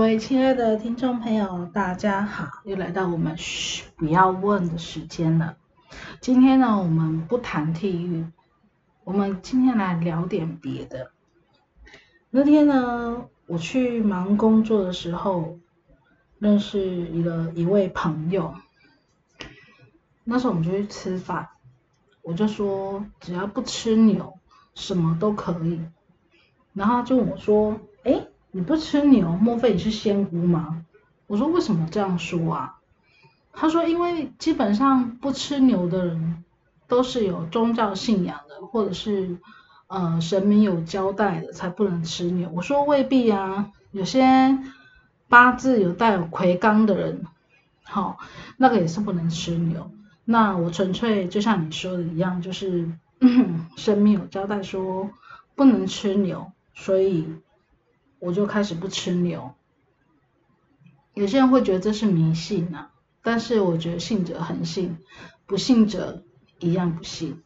各位亲爱的听众朋友，大家好，又来到我们嘘不要问的时间了。今天呢，我们不谈体育，我们今天来聊点别的。那天呢，我去忙工作的时候，认识了一位朋友。那时候我们就去吃饭，我就说只要不吃牛，什么都可以。然后他就我说：“。”你不吃牛，莫非你是仙姑吗？我说为什么这样说啊？他说因为基本上不吃牛的人都是有宗教信仰的，或者是呃神明有交代的才不能吃牛。我说未必啊，有些八字有带有魁罡的人，好，那个也是不能吃牛。那我纯粹就像你说的一样，就是 神明有交代说不能吃牛，所以。我就开始不吃牛，有些人会觉得这是迷信呐，但是我觉得信者恒信，不信者一样不信。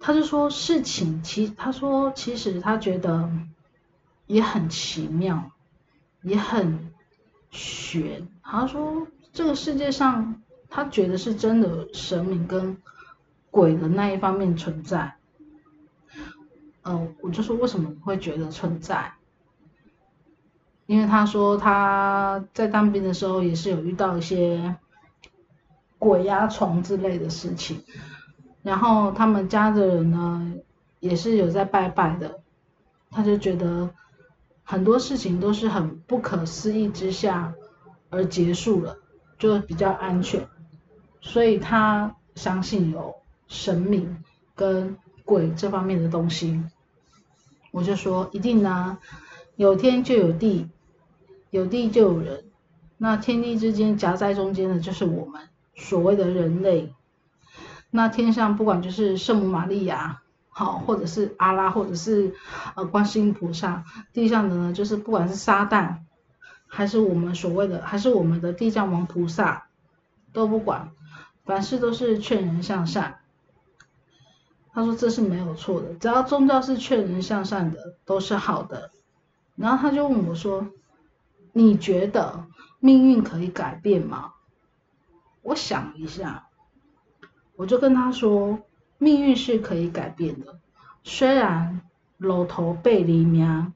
他就说事情其他说其实他觉得也很奇妙，也很玄。他说这个世界上他觉得是真的神明跟鬼的那一方面存在。嗯，我就说为什么会觉得存在？因为他说他在当兵的时候也是有遇到一些鬼压床之类的事情，然后他们家的人呢也是有在拜拜的，他就觉得很多事情都是很不可思议之下而结束了，就比较安全，所以他相信有神明跟。鬼这方面的东西，我就说一定呢，有天就有地，有地就有人，那天地之间夹在中间的就是我们所谓的人类。那天上不管就是圣母玛利亚，好，或者是阿拉，或者是呃观世音菩萨，地上的呢就是不管是撒旦，还是我们所谓的，还是我们的地藏王菩萨，都不管，凡事都是劝人向善。他说这是没有错的，只要宗教是劝人向善的，都是好的。然后他就问我说：“你觉得命运可以改变吗？”我想一下，我就跟他说：“命运是可以改变的，虽然老头背离命，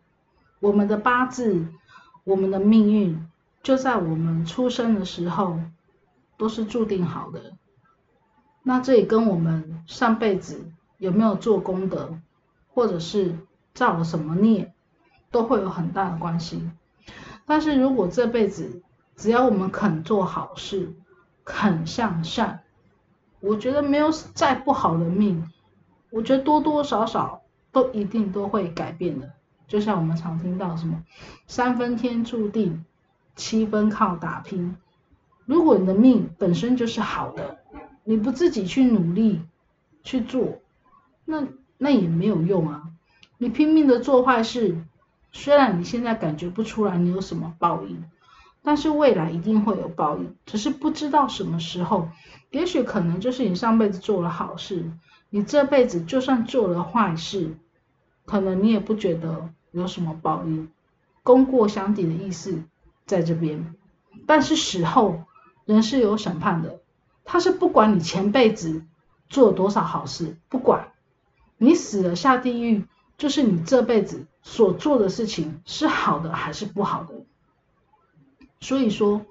我们的八字，我们的命运就在我们出生的时候都是注定好的。那这也跟我们上辈子。”有没有做功德，或者是造了什么孽，都会有很大的关系。但是如果这辈子只要我们肯做好事，肯向善，我觉得没有再不好的命，我觉得多多少少都一定都会改变的。就像我们常听到什么三分天注定，七分靠打拼。如果你的命本身就是好的，你不自己去努力去做。那那也没有用啊！你拼命的做坏事，虽然你现在感觉不出来你有什么报应，但是未来一定会有报应，只是不知道什么时候。也许可能就是你上辈子做了好事，你这辈子就算做了坏事，可能你也不觉得有什么报应。功过相抵的意思在这边，但是死后人是有审判的，他是不管你前辈子做了多少好事，不管。你死了下地狱，就是你这辈子所做的事情是好的还是不好的。所以说，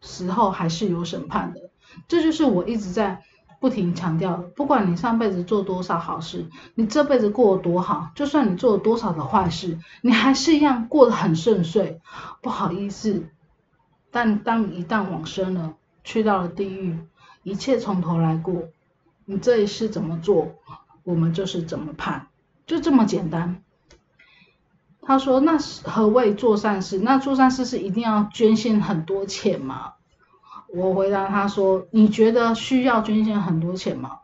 死后还是有审判的。这就是我一直在不停强调：不管你上辈子做多少好事，你这辈子过得多好，就算你做了多少的坏事，你还是一样过得很顺遂。不好意思，但当你一旦往生了，去到了地狱，一切从头来过，你这一世怎么做？我们就是怎么判，就这么简单。他说：“那何谓做善事？那做善事是一定要捐献很多钱吗？”我回答他说：“你觉得需要捐献很多钱吗？”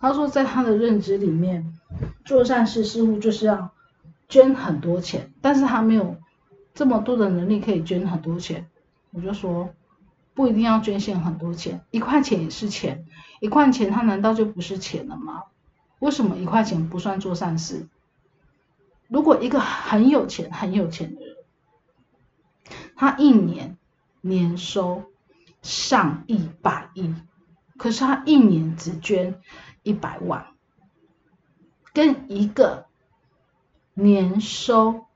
他说：“在他的认知里面，做善事似乎就是要捐很多钱，但是他没有这么多的能力可以捐很多钱。”我就说：“不一定要捐献很多钱，一块钱也是钱，一块钱它难道就不是钱了吗？”为什么一块钱不算做善事？如果一个很有钱、很有钱的人，他一年年收上亿百亿，可是他一年只捐一百万，跟一个年收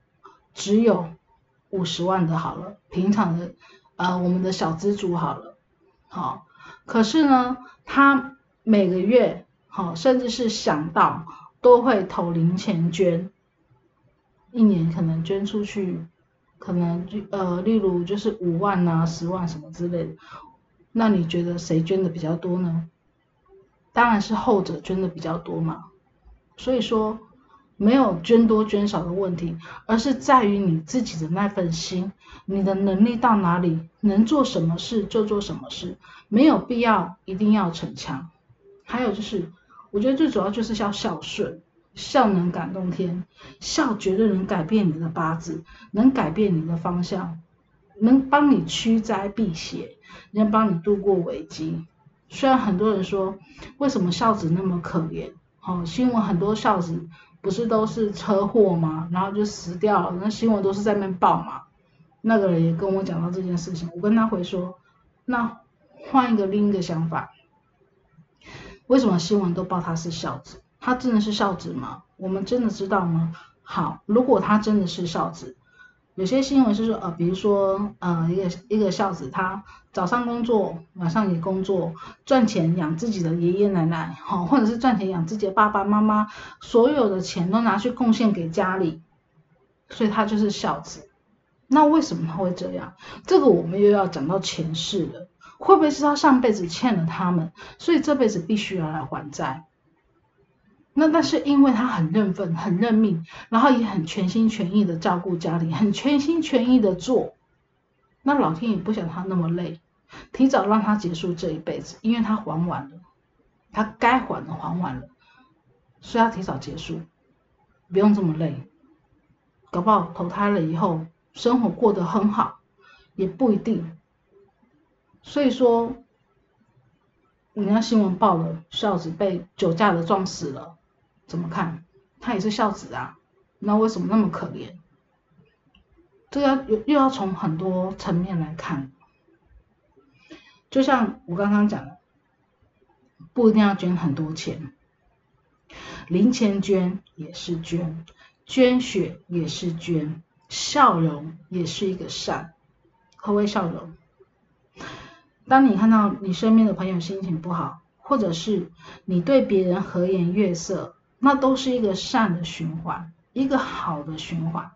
只有五十万的好了，平常的呃我们的小资主好了，好，可是呢，他每个月好，甚至是想到都会投零钱捐，一年可能捐出去。可能就呃，例如就是五万呐、十万什么之类的，那你觉得谁捐的比较多呢？当然是后者捐的比较多嘛。所以说没有捐多捐少的问题，而是在于你自己的那份心，你的能力到哪里，能做什么事就做什么事，没有必要一定要逞强。还有就是，我觉得最主要就是要孝顺。孝能感动天，孝绝对能改变你的八字，能改变你的方向，能帮你驱灾避邪，能帮你度过危机。虽然很多人说，为什么孝子那么可怜？哦，新闻很多孝子不是都是车祸吗？然后就死掉了，那新闻都是在那边报嘛。那个人也跟我讲到这件事情，我跟他回说，那换一个另一个想法，为什么新闻都报他是孝子？他真的是孝子吗？我们真的知道吗？好，如果他真的是孝子，有些新闻是说，呃，比如说，呃，一个一个孝子，他早上工作，晚上也工作，赚钱养自己的爷爷奶奶，好，或者是赚钱养自己的爸爸妈妈，所有的钱都拿去贡献给家里，所以他就是孝子。那为什么他会这样？这个我们又要讲到前世了，会不会是他上辈子欠了他们，所以这辈子必须要来还债？那那是因为他很认份、很认命，然后也很全心全意的照顾家里，很全心全意的做。那老天也不想他那么累，提早让他结束这一辈子，因为他还完了，他该还的还完了，所以他提早结束，不用这么累。搞不好投胎了以后，生活过得很好，也不一定。所以说，人家新闻报了，孝子被酒驾的撞死了。怎么看？他也是孝子啊，那为什么那么可怜？这要又又要从很多层面来看。就像我刚刚讲的，不一定要捐很多钱，零钱捐也是捐，捐血也是捐，笑容也是一个善。何为笑容？当你看到你身边的朋友心情不好，或者是你对别人和颜悦色。那都是一个善的循环，一个好的循环。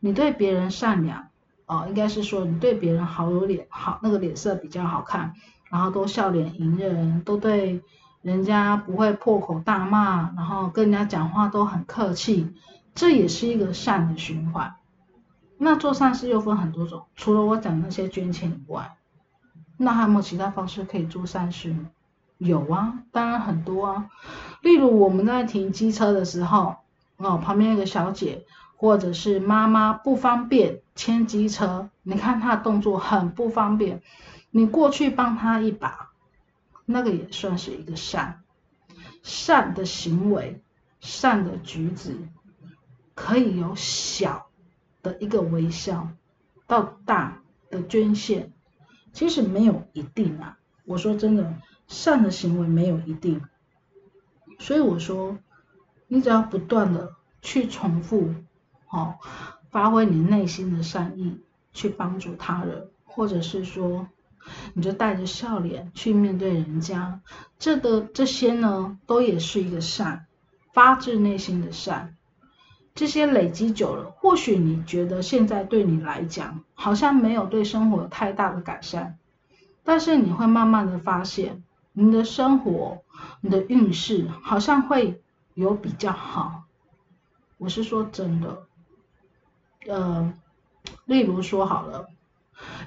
你对别人善良，哦，应该是说你对别人好有脸，好那个脸色比较好看，然后都笑脸迎人，都对人家不会破口大骂，然后跟人家讲话都很客气，这也是一个善的循环。那做善事又分很多种，除了我讲那些捐钱以外，那还有没有其他方式可以做善事呢？有啊，当然很多啊。例如我们在停机车的时候，哦，旁边有个小姐或者是妈妈不方便牵机车，你看她的动作很不方便，你过去帮她一把，那个也算是一个善，善的行为，善的举止，可以由小的一个微笑到大的捐献，其实没有一定啊。我说真的。善的行为没有一定，所以我说，你只要不断的去重复，好，发挥你内心的善意去帮助他人，或者是说，你就带着笑脸去面对人家，这个这些呢，都也是一个善，发自内心的善。这些累积久了，或许你觉得现在对你来讲好像没有对生活有太大的改善，但是你会慢慢的发现。你的生活，你的运势好像会有比较好。我是说真的，呃，例如说好了，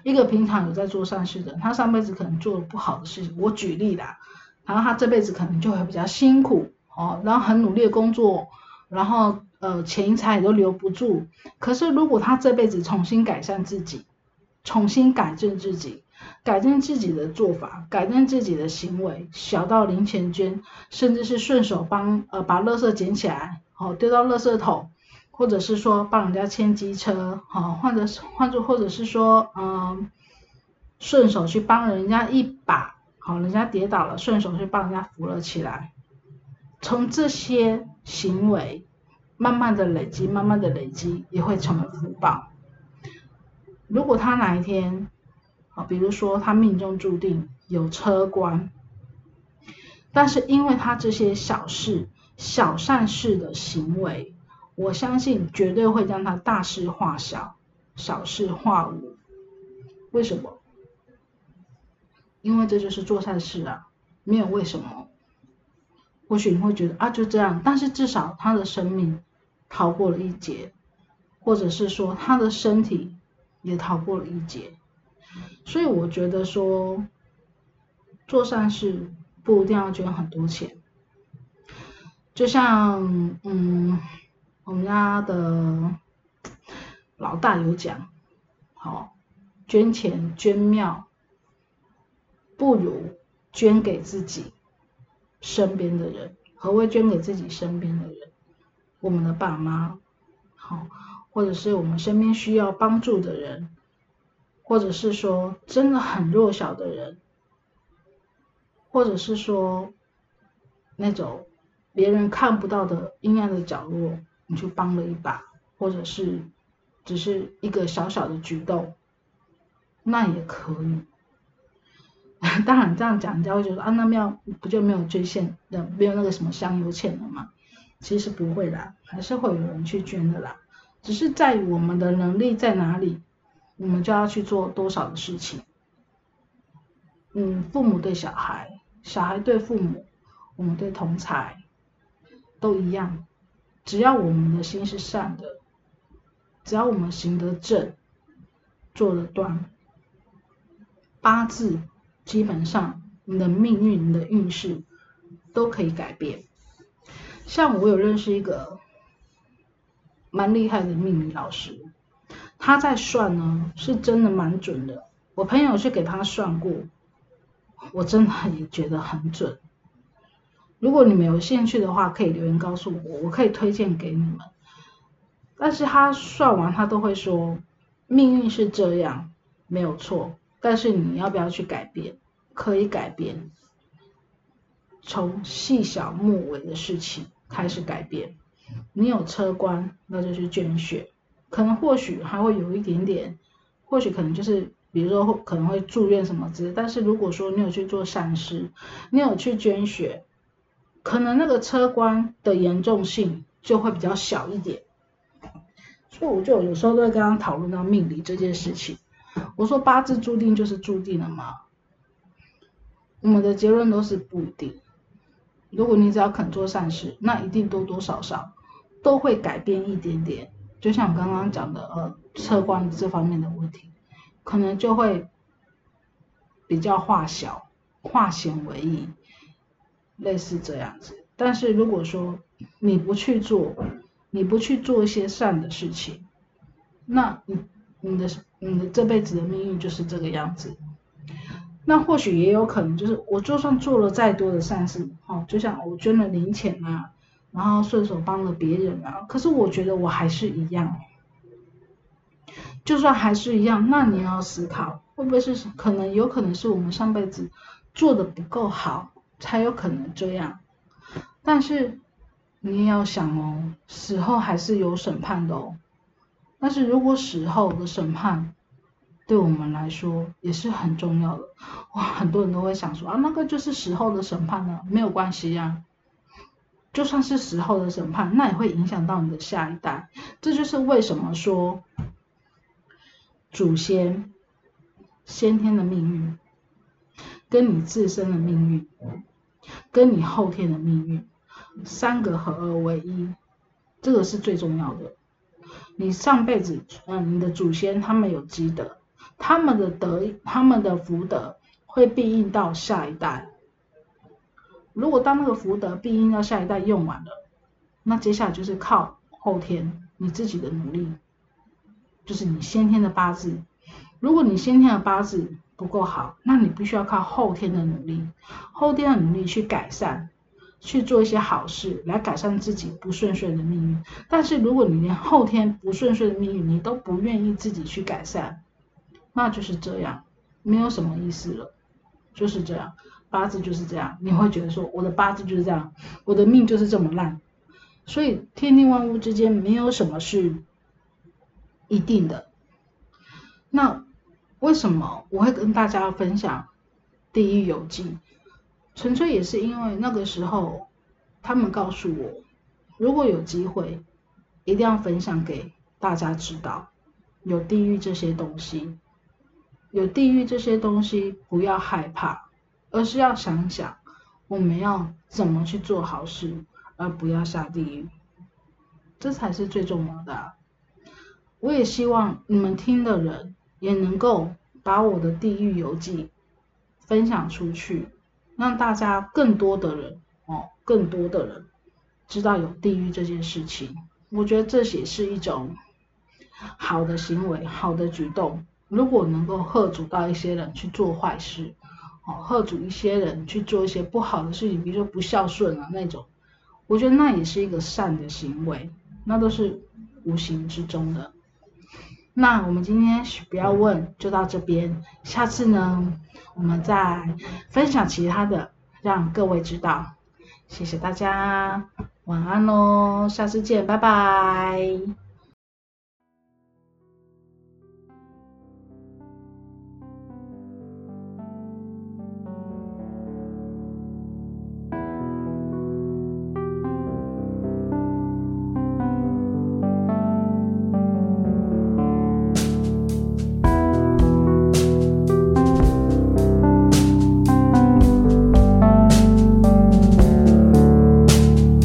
一个平常有在做善事的，他上辈子可能做了不好的事情，我举例啦，然后他这辈子可能就会比较辛苦哦，然后很努力的工作，然后呃钱财都留不住。可是如果他这辈子重新改善自己，重新改正自己。改正自己的做法，改正自己的行为，小到零钱捐，甚至是顺手帮呃把垃圾捡起来，好丢到垃圾桶，或者是说帮人家牵机车，好，或者是或者或者是说，嗯，顺手去帮人家一把，好，人家跌倒了，顺手去帮人家扶了起来。从这些行为慢慢的累积，慢慢的累积，也会成为福报。如果他哪一天，啊，比如说他命中注定有车官，但是因为他这些小事、小善事的行为。我相信绝对会让他大事化小，小事化无。为什么？因为这就是做善事啊，没有为什么。或许你会觉得啊，就这样，但是至少他的生命逃过了一劫，或者是说他的身体也逃过了一劫。所以我觉得说，做善事不一定要捐很多钱，就像嗯。我们家的老大有讲，好，捐钱捐庙，不如捐给自己身边的人。何谓捐给自己身边的人？我们的爸妈，好，或者是我们身边需要帮助的人，或者是说真的很弱小的人，或者是说那种别人看不到的阴暗的角落。你去帮了一把，或者是只是一个小小的举动，那也可以。当然这样讲，人家会觉得啊，那庙不就没有捐献的，没有那个什么香油钱了吗？其实不会的，还是会有人去捐的啦。只是在于我们的能力在哪里，我们就要去做多少的事情。嗯，父母对小孩，小孩对父母，我们对同才，都一样。只要我们的心是善的，只要我们行得正，做得端，八字基本上你的命运、你的运势都可以改变。像我有认识一个蛮厉害的命理老师，他在算呢，是真的蛮准的。我朋友去给他算过，我真的也觉得很准。如果你们有兴趣的话，可以留言告诉我，我可以推荐给你们。但是他算完，他都会说命运是这样，没有错。但是你要不要去改变？可以改变，从细小末尾的事情开始改变。你有车官，那就去捐血，可能或许还会有一点点，或许可能就是比如说可能会住院什么之类。但是如果说你有去做善事，你有去捐血。可能那个车关的严重性就会比较小一点，所以我就有时候都会跟他讨论到命理这件事情。我说八字注定就是注定了吗？我们的结论都是不一定。如果你只要肯做善事，那一定多多少少都会改变一点点。就像我刚刚讲的，呃，车关这方面的问题，可能就会比较化小、化险为夷。类似这样子，但是如果说你不去做，你不去做一些善的事情，那你你的你的这辈子的命运就是这个样子。那或许也有可能就是我就算做了再多的善事，哦，就像我捐了零钱啊，然后顺手帮了别人啊，可是我觉得我还是一样，就算还是一样，那你要思考会不会是可能有可能是我们上辈子做的不够好。才有可能这样，但是你也要想哦，死后还是有审判的哦。但是如果死后的审判对我们来说也是很重要的，哇，很多人都会想说啊，那个就是时候的审判呢，没有关系呀。就算是时候的审判，那也会影响到你的下一代。这就是为什么说祖先先天的命运跟你自身的命运。跟你后天的命运，三个合二为一，这个是最重要的。你上辈子，嗯，你的祖先他们有积德，他们的德，他们的福德会庇应到下一代。如果当那个福德庇应到下一代用完了，那接下来就是靠后天你自己的努力，就是你先天的八字。如果你先天的八字，不够好，那你必须要靠后天的努力，后天的努力去改善，去做一些好事来改善自己不顺遂的命运。但是如果你连后天不顺遂的命运你都不愿意自己去改善，那就是这样，没有什么意思了，就是这样，八字就是这样，你会觉得说我的八字就是这样，我的命就是这么烂。所以天地万物之间没有什么是一定的。那为什么我会跟大家分享《地狱游记》？纯粹也是因为那个时候，他们告诉我，如果有机会，一定要分享给大家知道，有地狱这些东西，有地狱这些东西，不要害怕，而是要想想我们要怎么去做好事，而不要下地狱，这才是最重要的。我也希望你们听的人也能够把我的《地狱游记》分享出去。让大家更多的人哦，更多的人知道有地狱这件事情，我觉得这也是一种好的行为，好的举动。如果能够喝阻到一些人去做坏事，哦，喝阻一些人去做一些不好的事情，比如说不孝顺啊那种，我觉得那也是一个善的行为，那都是无形之中的。那我们今天不要问，就到这边。下次呢，我们再分享其他的，让各位知道。谢谢大家，晚安喽，下次见，拜拜。